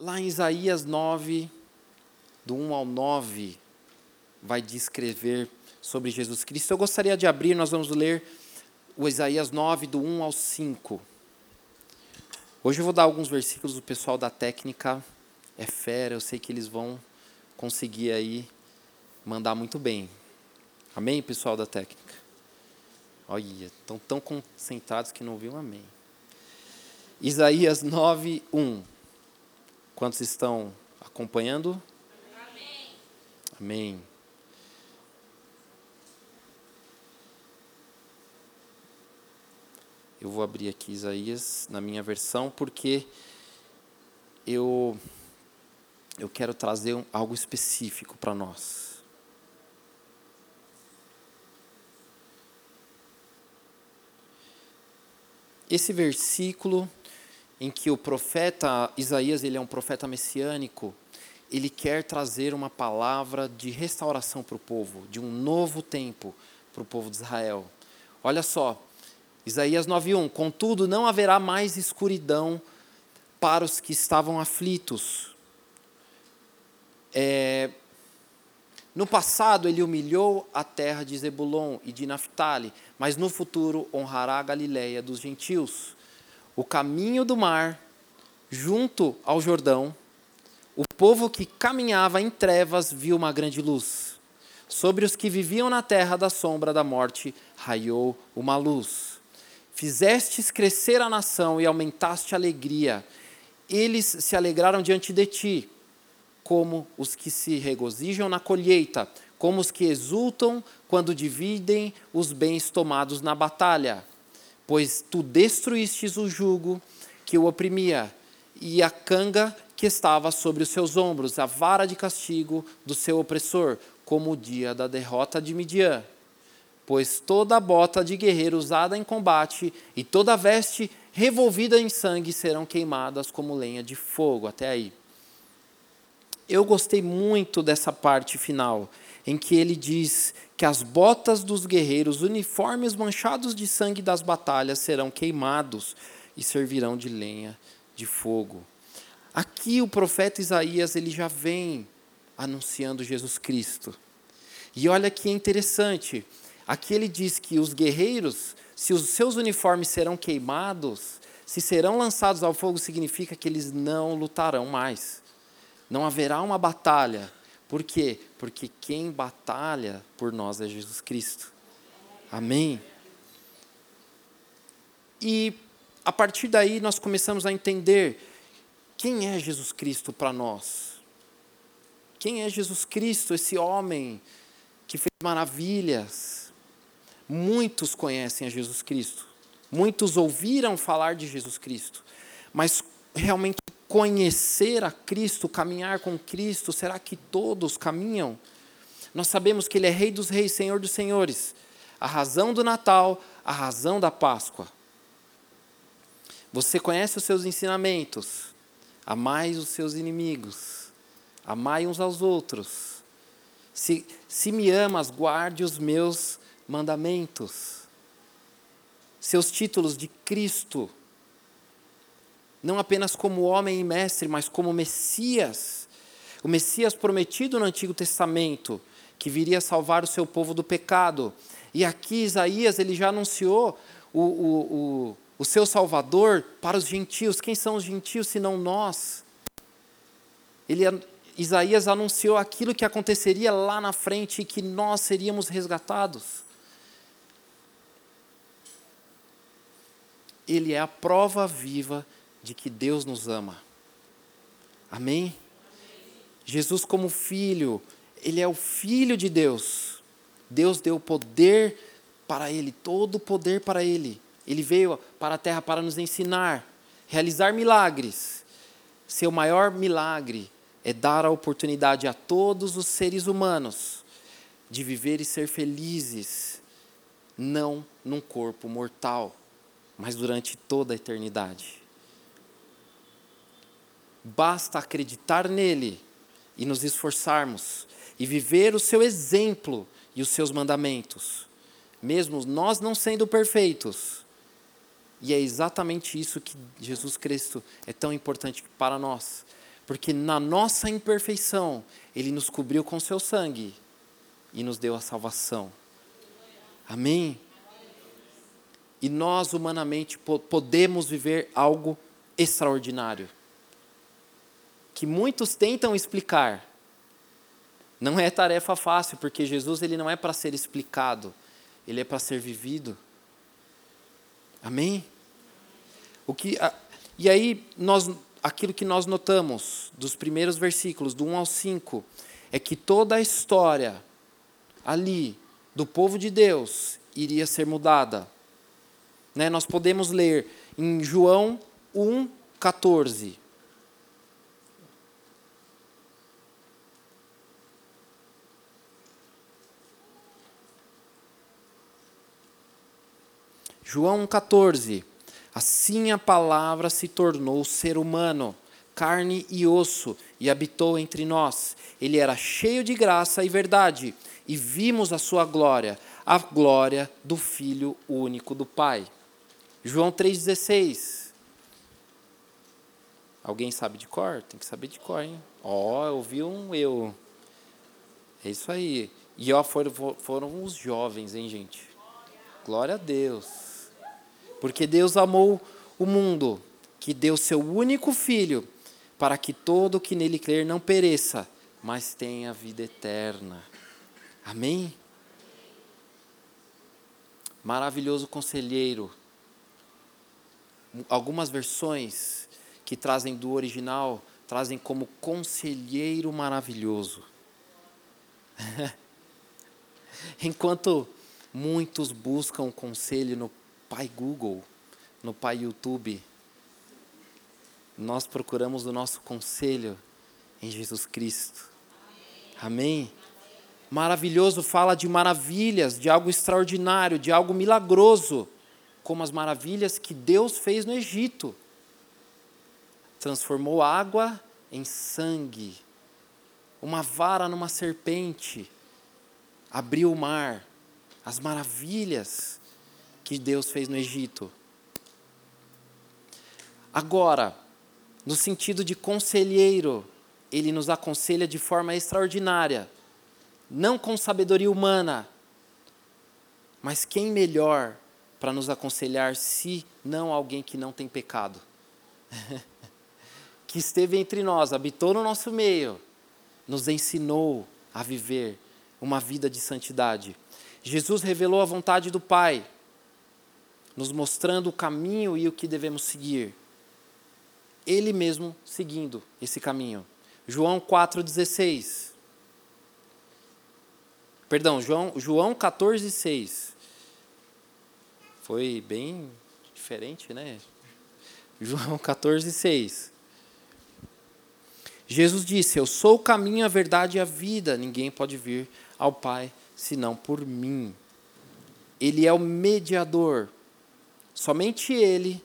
Lá em Isaías 9, do 1 ao 9, vai descrever sobre Jesus Cristo. Eu gostaria de abrir, nós vamos ler o Isaías 9, do 1 ao 5. Hoje eu vou dar alguns versículos, o pessoal da técnica é fera, eu sei que eles vão conseguir aí mandar muito bem. Amém, pessoal da técnica? Olha, estão tão concentrados que não ouviu um amém. Isaías 9, 1. Quantos estão acompanhando? Amém. Amém. Eu vou abrir aqui Isaías na minha versão porque eu eu quero trazer um, algo específico para nós. Esse versículo em que o profeta Isaías, ele é um profeta messiânico, ele quer trazer uma palavra de restauração para o povo, de um novo tempo para o povo de Israel. Olha só, Isaías 9:1, contudo não haverá mais escuridão para os que estavam aflitos. É, no passado ele humilhou a terra de Zebulon e de Naphtali, mas no futuro honrará a Galiléia dos gentios o caminho do mar, junto ao Jordão, o povo que caminhava em trevas viu uma grande luz. Sobre os que viviam na terra da sombra da morte, raiou uma luz. Fizestes crescer a nação e aumentaste a alegria. Eles se alegraram diante de ti, como os que se regozijam na colheita, como os que exultam quando dividem os bens tomados na batalha pois tu destruístes o jugo que o oprimia e a canga que estava sobre os seus ombros, a vara de castigo do seu opressor, como o dia da derrota de Midian. Pois toda bota de guerreiro usada em combate e toda veste revolvida em sangue serão queimadas como lenha de fogo. Até aí. Eu gostei muito dessa parte final em que ele diz que as botas dos guerreiros, uniformes manchados de sangue das batalhas, serão queimados e servirão de lenha de fogo. Aqui o profeta Isaías ele já vem anunciando Jesus Cristo. E olha que interessante, aqui ele diz que os guerreiros, se os seus uniformes serão queimados, se serão lançados ao fogo, significa que eles não lutarão mais. Não haverá uma batalha, por quê? Porque quem batalha por nós é Jesus Cristo. Amém? E a partir daí nós começamos a entender quem é Jesus Cristo para nós. Quem é Jesus Cristo, esse homem que fez maravilhas? Muitos conhecem a Jesus Cristo, muitos ouviram falar de Jesus Cristo, mas realmente conhecer a Cristo, caminhar com Cristo, será que todos caminham? Nós sabemos que Ele é Rei dos Reis, Senhor dos Senhores, a razão do Natal, a razão da Páscoa. Você conhece os seus ensinamentos, amai os seus inimigos, amai uns aos outros. Se, se me amas, guarde os meus mandamentos. Seus títulos de Cristo não apenas como homem e mestre, mas como Messias, o Messias prometido no Antigo Testamento, que viria salvar o seu povo do pecado. E aqui Isaías ele já anunciou o, o, o, o seu Salvador para os gentios. Quem são os gentios senão nós? Ele, Isaías anunciou aquilo que aconteceria lá na frente e que nós seríamos resgatados. Ele é a prova viva de que Deus nos ama. Amém? Jesus, como filho, ele é o filho de Deus. Deus deu poder para ele, todo o poder para ele. Ele veio para a terra para nos ensinar, realizar milagres. seu maior milagre é dar a oportunidade a todos os seres humanos de viver e ser felizes, não num corpo mortal, mas durante toda a eternidade. Basta acreditar nele e nos esforçarmos e viver o seu exemplo e os seus mandamentos, mesmo nós não sendo perfeitos. E é exatamente isso que Jesus Cristo é tão importante para nós, porque na nossa imperfeição, ele nos cobriu com seu sangue e nos deu a salvação. Amém? E nós, humanamente, podemos viver algo extraordinário. Que muitos tentam explicar. Não é tarefa fácil, porque Jesus ele não é para ser explicado, ele é para ser vivido. Amém? O que, e aí, nós, aquilo que nós notamos dos primeiros versículos, do 1 ao 5, é que toda a história ali do povo de Deus iria ser mudada. Né? Nós podemos ler em João 1, João 14. Assim a palavra se tornou ser humano, carne e osso, e habitou entre nós. Ele era cheio de graça e verdade e vimos a sua glória, a glória do Filho único do Pai. João 3,16. Alguém sabe de cor? Tem que saber de cor, hein? Ó, oh, eu vi um eu. É isso aí. E ó, foram, foram os jovens, hein, gente? Glória a Deus. Porque Deus amou o mundo, que deu seu único filho, para que todo que nele crer não pereça, mas tenha vida eterna. Amém? Maravilhoso conselheiro. Algumas versões que trazem do original trazem como conselheiro maravilhoso. Enquanto muitos buscam conselho no Pai Google, no Pai YouTube, nós procuramos o nosso conselho em Jesus Cristo. Amém? Maravilhoso fala de maravilhas, de algo extraordinário, de algo milagroso, como as maravilhas que Deus fez no Egito. Transformou água em sangue, uma vara numa serpente, abriu o mar, as maravilhas que Deus fez no Egito. Agora, no sentido de conselheiro, ele nos aconselha de forma extraordinária não com sabedoria humana, mas quem melhor para nos aconselhar se não alguém que não tem pecado? que esteve entre nós, habitou no nosso meio, nos ensinou a viver uma vida de santidade. Jesus revelou a vontade do Pai, nos mostrando o caminho e o que devemos seguir. Ele mesmo seguindo esse caminho. João 4,16. Perdão, João, João 14, 6. Foi bem diferente, né? João 14, 6. Jesus disse: Eu sou o caminho, a verdade e a vida. Ninguém pode vir ao Pai senão por mim. Ele é o mediador. Somente Ele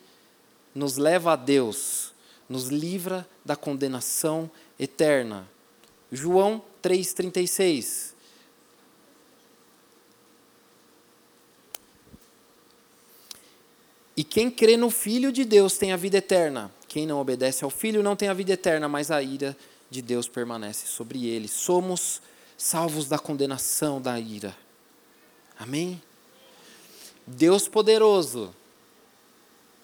nos leva a Deus, nos livra da condenação eterna. João 3,36. E quem crê no Filho de Deus tem a vida eterna. Quem não obedece ao Filho não tem a vida eterna, mas a ira de Deus permanece sobre ele. Somos salvos da condenação da ira. Amém? Deus poderoso.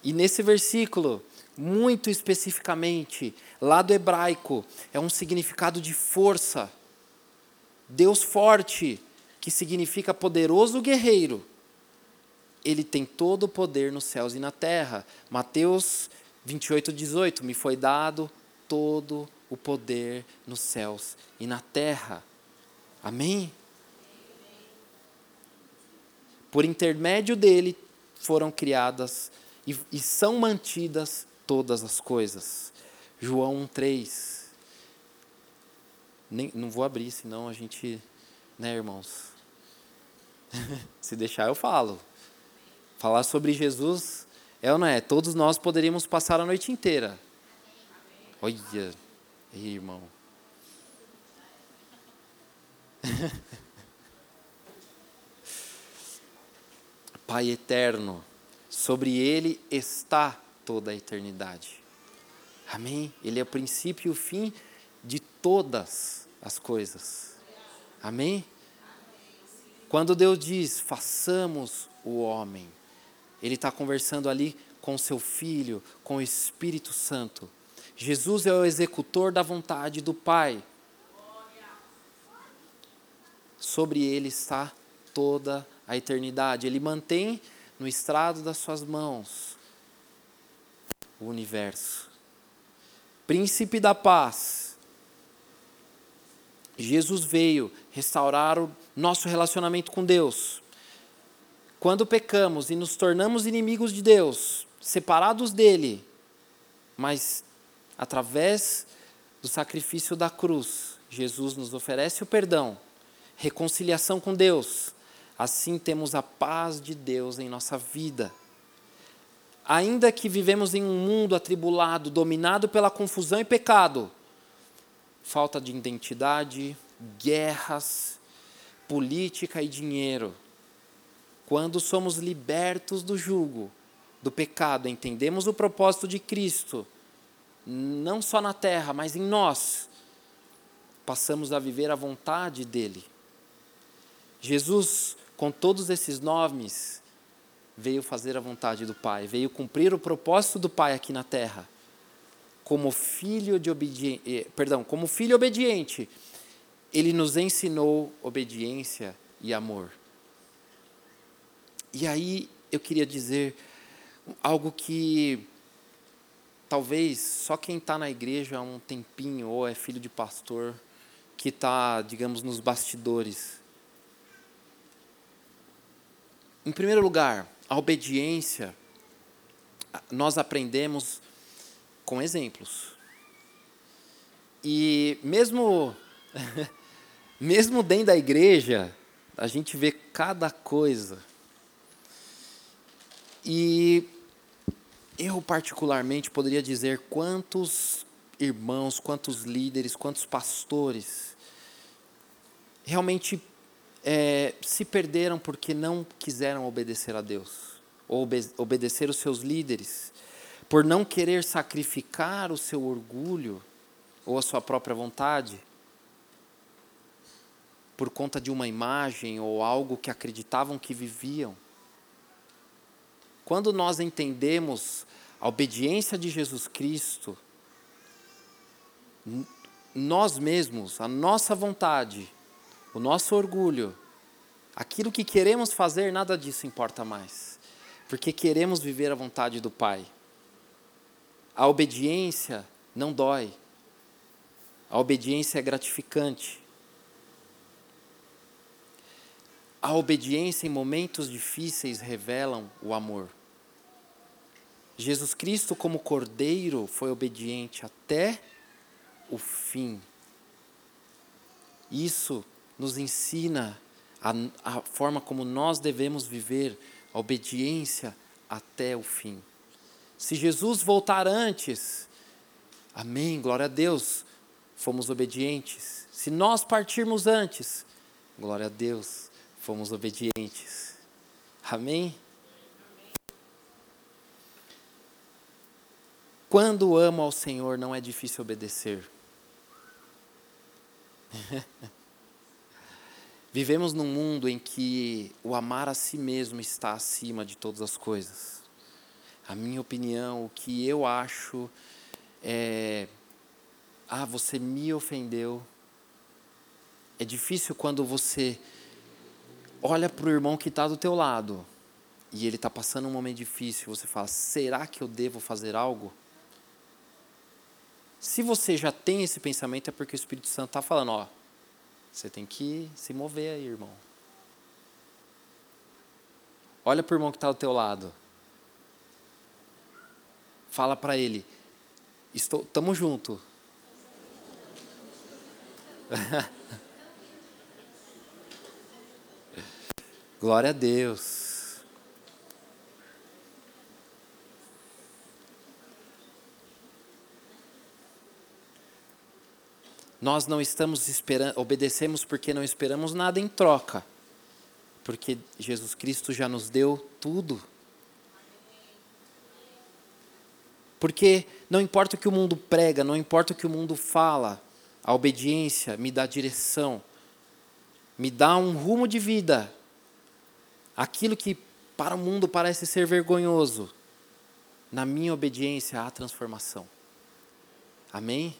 E nesse versículo, muito especificamente, lá do hebraico, é um significado de força. Deus forte, que significa poderoso guerreiro ele tem todo o poder nos céus e na terra. Mateus 28, 18. Me foi dado todo o poder nos céus e na terra. Amém? Por intermédio dele foram criadas e, e são mantidas todas as coisas. João 1,3. Nem, não vou abrir, senão a gente. Né, irmãos? Se deixar, eu falo. Falar sobre Jesus é ou não é? Todos nós poderíamos passar a noite inteira. Olha, irmão. Pai eterno, sobre ele está toda a eternidade. Amém? Ele é o princípio e o fim de todas as coisas. Amém? Quando Deus diz, façamos o homem, Ele está conversando ali com seu Filho, com o Espírito Santo. Jesus é o executor da vontade do Pai. Sobre ele está toda a eternidade. Ele mantém no estrado das suas mãos o universo. Príncipe da paz. Jesus veio restaurar o nosso relacionamento com Deus. Quando pecamos e nos tornamos inimigos de Deus, separados dele, mas através do sacrifício da cruz, Jesus nos oferece o perdão, reconciliação com Deus. Assim temos a paz de Deus em nossa vida. Ainda que vivemos em um mundo atribulado, dominado pela confusão e pecado, falta de identidade, guerras, política e dinheiro. Quando somos libertos do jugo, do pecado, entendemos o propósito de Cristo não só na terra, mas em nós, passamos a viver a vontade dele. Jesus, com todos esses nomes, veio fazer a vontade do Pai, veio cumprir o propósito do Pai aqui na terra. Como filho de obediente, eh, perdão, como filho obediente, ele nos ensinou obediência e amor. E aí eu queria dizer algo que talvez só quem está na igreja há um tempinho ou é filho de pastor que está, digamos, nos bastidores. Em primeiro lugar, a obediência nós aprendemos com exemplos. E mesmo mesmo dentro da igreja, a gente vê cada coisa. E eu, particularmente, poderia dizer quantos irmãos, quantos líderes, quantos pastores realmente é, se perderam porque não quiseram obedecer a Deus, ou obede obedecer os seus líderes, por não querer sacrificar o seu orgulho ou a sua própria vontade, por conta de uma imagem ou algo que acreditavam que viviam. Quando nós entendemos a obediência de Jesus Cristo, nós mesmos, a nossa vontade, o nosso orgulho, aquilo que queremos fazer, nada disso importa mais, porque queremos viver a vontade do Pai. A obediência não dói, a obediência é gratificante. A obediência em momentos difíceis revelam o amor. Jesus Cristo, como cordeiro, foi obediente até o fim. Isso nos ensina a, a, forma como nós devemos viver a obediência até o fim. Se Jesus voltar antes, amém, glória a Deus, fomos obedientes. Se nós partirmos antes, glória a Deus, fomos obedientes. Amém? Quando amo ao Senhor, não é difícil obedecer. Vivemos num mundo em que o amar a si mesmo está acima de todas as coisas. A minha opinião, o que eu acho é. Ah, você me ofendeu. É difícil quando você olha para o irmão que está do teu lado e ele está passando um momento difícil. Você fala: será que eu devo fazer algo? Se você já tem esse pensamento, é porque o Espírito Santo está falando, ó, você tem que se mover aí, irmão. Olha para o irmão que está ao teu lado. Fala para ele, Estou, tamo junto. Glória a Deus. Nós não estamos esperando, obedecemos porque não esperamos nada em troca. Porque Jesus Cristo já nos deu tudo. Porque não importa o que o mundo prega, não importa o que o mundo fala, a obediência me dá direção, me dá um rumo de vida. Aquilo que para o mundo parece ser vergonhoso, na minha obediência há transformação. Amém?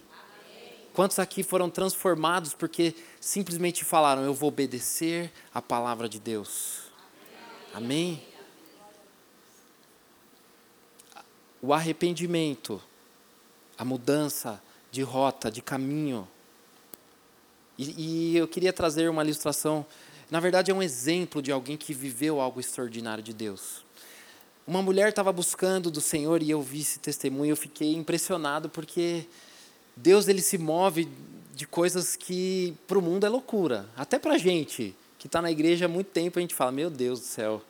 Quantos aqui foram transformados porque simplesmente falaram: Eu vou obedecer a palavra de Deus? Amém? O arrependimento, a mudança de rota, de caminho. E, e eu queria trazer uma ilustração, na verdade é um exemplo de alguém que viveu algo extraordinário de Deus. Uma mulher estava buscando do Senhor e eu vi esse testemunho eu fiquei impressionado porque Deus ele se move de coisas que para o mundo é loucura. Até para a gente que está na igreja há muito tempo a gente fala, meu Deus do céu,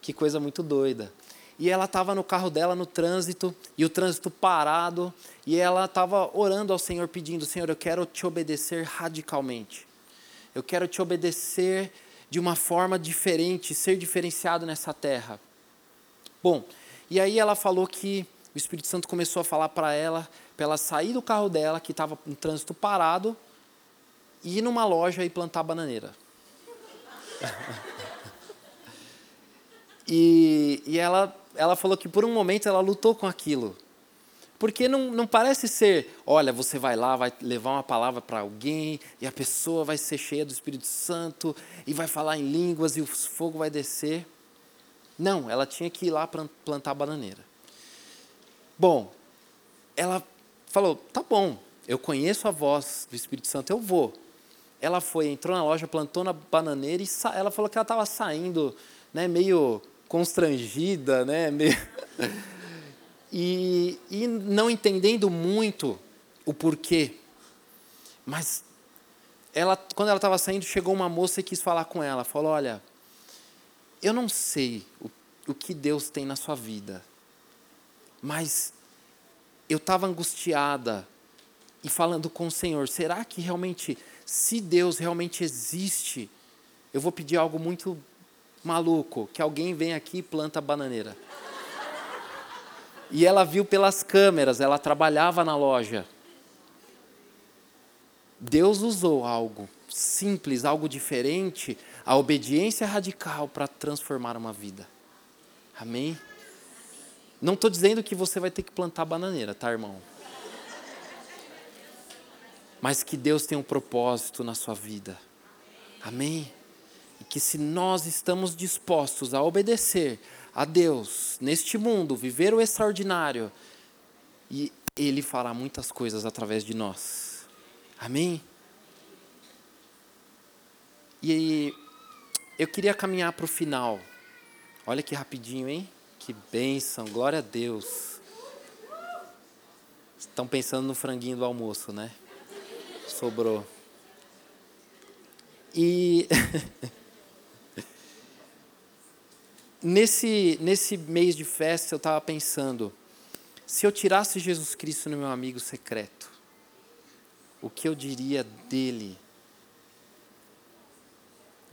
que coisa muito doida e ela estava no carro dela no trânsito, e o trânsito parado, e ela estava orando ao Senhor, pedindo: Senhor, eu quero te obedecer radicalmente. Eu quero te obedecer de uma forma diferente, ser diferenciado nessa terra. Bom, e aí ela falou que o Espírito Santo começou a falar para ela, para ela sair do carro dela, que estava no trânsito parado, e ir numa loja e plantar bananeira. e, e ela ela falou que por um momento ela lutou com aquilo. Porque não, não parece ser, olha, você vai lá, vai levar uma palavra para alguém, e a pessoa vai ser cheia do Espírito Santo, e vai falar em línguas, e o fogo vai descer. Não, ela tinha que ir lá plantar bananeira. Bom, ela falou: tá bom, eu conheço a voz do Espírito Santo, eu vou. Ela foi, entrou na loja, plantou na bananeira, e ela falou que ela estava saindo né, meio constrangida, né? E, e não entendendo muito o porquê. Mas ela, quando ela estava saindo, chegou uma moça e quis falar com ela. Falou: Olha, eu não sei o, o que Deus tem na sua vida, mas eu estava angustiada e falando com o Senhor: será que realmente, se Deus realmente existe, eu vou pedir algo muito maluco que alguém vem aqui e planta bananeira. E ela viu pelas câmeras, ela trabalhava na loja. Deus usou algo simples, algo diferente, a obediência radical para transformar uma vida. Amém? Não estou dizendo que você vai ter que plantar bananeira, tá, irmão? Mas que Deus tem um propósito na sua vida. Amém? E que se nós estamos dispostos a obedecer a Deus neste mundo, viver o extraordinário, e Ele fará muitas coisas através de nós. Amém? E eu queria caminhar para o final. Olha que rapidinho, hein? Que bênção, glória a Deus. Estão pensando no franguinho do almoço, né? Sobrou. E nesse, nesse mês de festa eu estava pensando, se eu tirasse Jesus Cristo no meu amigo secreto, o que eu diria dele?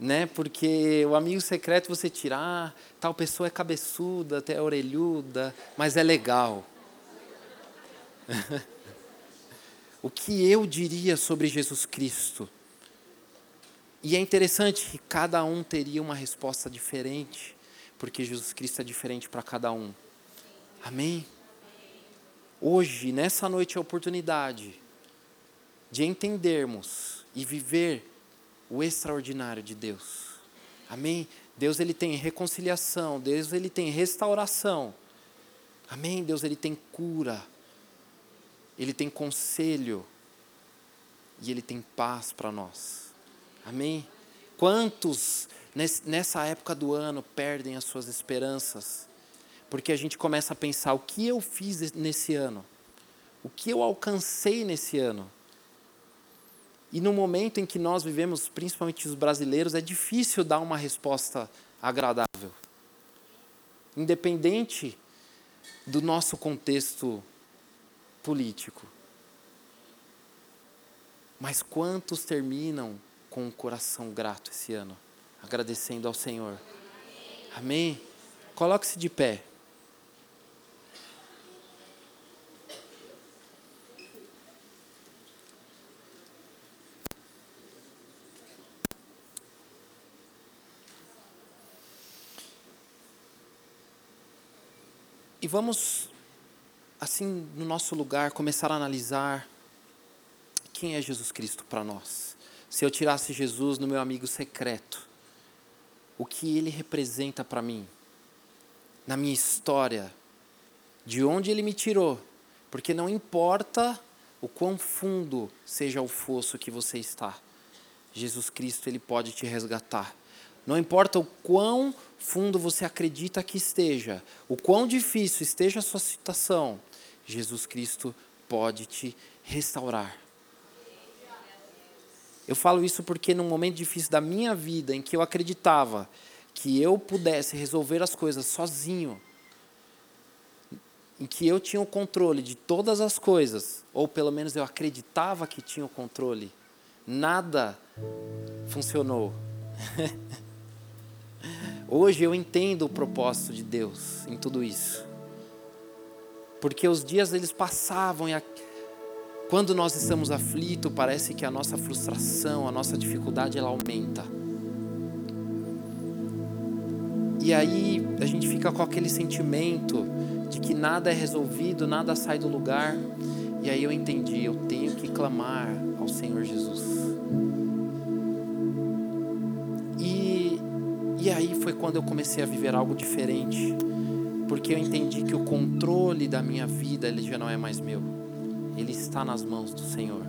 Né? Porque o amigo secreto você tira, ah, tal pessoa é cabeçuda, até orelhuda, mas é legal. o que eu diria sobre Jesus Cristo? E é interessante que cada um teria uma resposta diferente porque Jesus Cristo é diferente para cada um. Amém? Hoje, nessa noite, é a oportunidade de entendermos e viver o extraordinário de Deus. Amém? Deus ele tem reconciliação, Deus ele tem restauração. Amém? Deus ele tem cura. Ele tem conselho e ele tem paz para nós. Amém? Quantos nessa época do ano perdem as suas esperanças, porque a gente começa a pensar: o que eu fiz nesse ano? O que eu alcancei nesse ano? E no momento em que nós vivemos, principalmente os brasileiros, é difícil dar uma resposta agradável. Independente do nosso contexto político. Mas quantos terminam com o coração grato esse ano, agradecendo ao Senhor? Amém? Coloque-se de pé. E vamos, assim, no nosso lugar, começar a analisar quem é Jesus Cristo para nós. Se eu tirasse Jesus no meu amigo secreto, o que ele representa para mim, na minha história, de onde ele me tirou, porque não importa o quão fundo seja o fosso que você está, Jesus Cristo ele pode te resgatar. Não importa o quão fundo você acredita que esteja, o quão difícil esteja a sua situação, Jesus Cristo pode te restaurar. Eu falo isso porque num momento difícil da minha vida, em que eu acreditava que eu pudesse resolver as coisas sozinho, em que eu tinha o controle de todas as coisas, ou pelo menos eu acreditava que tinha o controle, nada funcionou. Hoje eu entendo o propósito de Deus em tudo isso. Porque os dias eles passavam e a... quando nós estamos aflitos, parece que a nossa frustração, a nossa dificuldade ela aumenta. E aí a gente fica com aquele sentimento de que nada é resolvido, nada sai do lugar. E aí eu entendi, eu tenho que clamar ao Senhor Jesus. E aí foi quando eu comecei a viver algo diferente, porque eu entendi que o controle da minha vida ele já não é mais meu, ele está nas mãos do Senhor.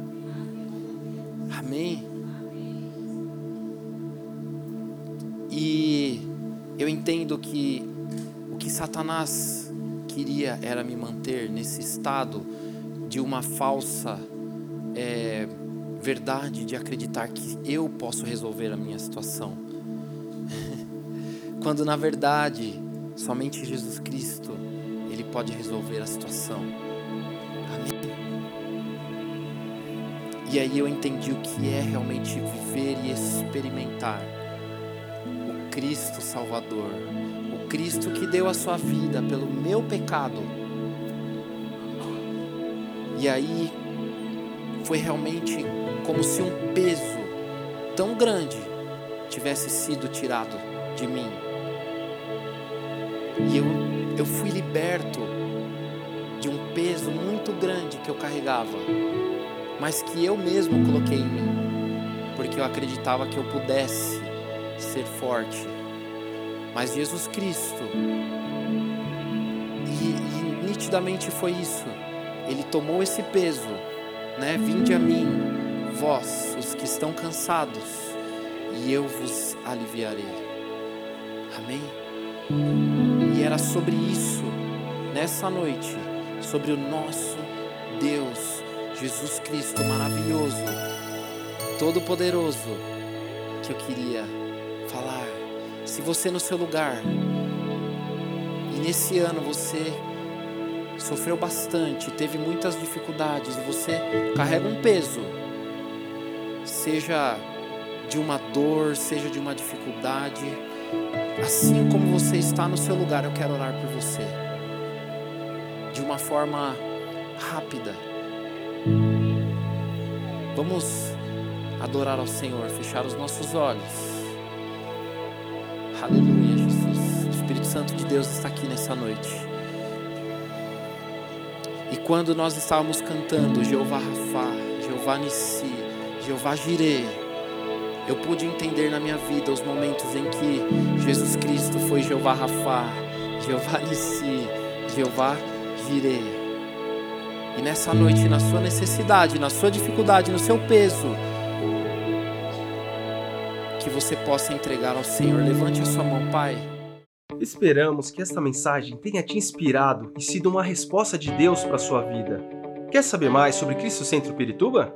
Amém. E eu entendo que o que Satanás queria era me manter nesse estado de uma falsa é, verdade de acreditar que eu posso resolver a minha situação quando na verdade somente Jesus Cristo ele pode resolver a situação. Amém. E aí eu entendi o que é realmente viver e experimentar o Cristo Salvador, o Cristo que deu a sua vida pelo meu pecado. E aí foi realmente como se um peso tão grande tivesse sido tirado de mim. E eu, eu fui liberto de um peso muito grande que eu carregava, mas que eu mesmo coloquei em mim, porque eu acreditava que eu pudesse ser forte. Mas Jesus Cristo, e, e nitidamente foi isso, Ele tomou esse peso, né? Vinde a mim, vós, os que estão cansados, e eu vos aliviarei. Amém? E era sobre isso, nessa noite, sobre o nosso Deus, Jesus Cristo maravilhoso, todo-poderoso, que eu queria falar. Se você no seu lugar, e nesse ano você sofreu bastante, teve muitas dificuldades, e você carrega um peso, seja de uma dor, seja de uma dificuldade, Assim como você está no seu lugar, eu quero orar por você. De uma forma rápida. Vamos adorar ao Senhor, fechar os nossos olhos. Aleluia, Jesus. O Espírito Santo de Deus está aqui nessa noite. E quando nós estávamos cantando Jeová Rafá, Jeová Nissi, Jeová Jireh, eu pude entender na minha vida os momentos em que Jesus Cristo foi Jeová Rafá, Jeová Nissi, Jeová Jireh. E nessa noite, na sua necessidade, na sua dificuldade, no seu peso, que você possa entregar ao Senhor. Levante a sua mão, Pai. Esperamos que esta mensagem tenha te inspirado e sido uma resposta de Deus para a sua vida. Quer saber mais sobre Cristo Centro Pirituba?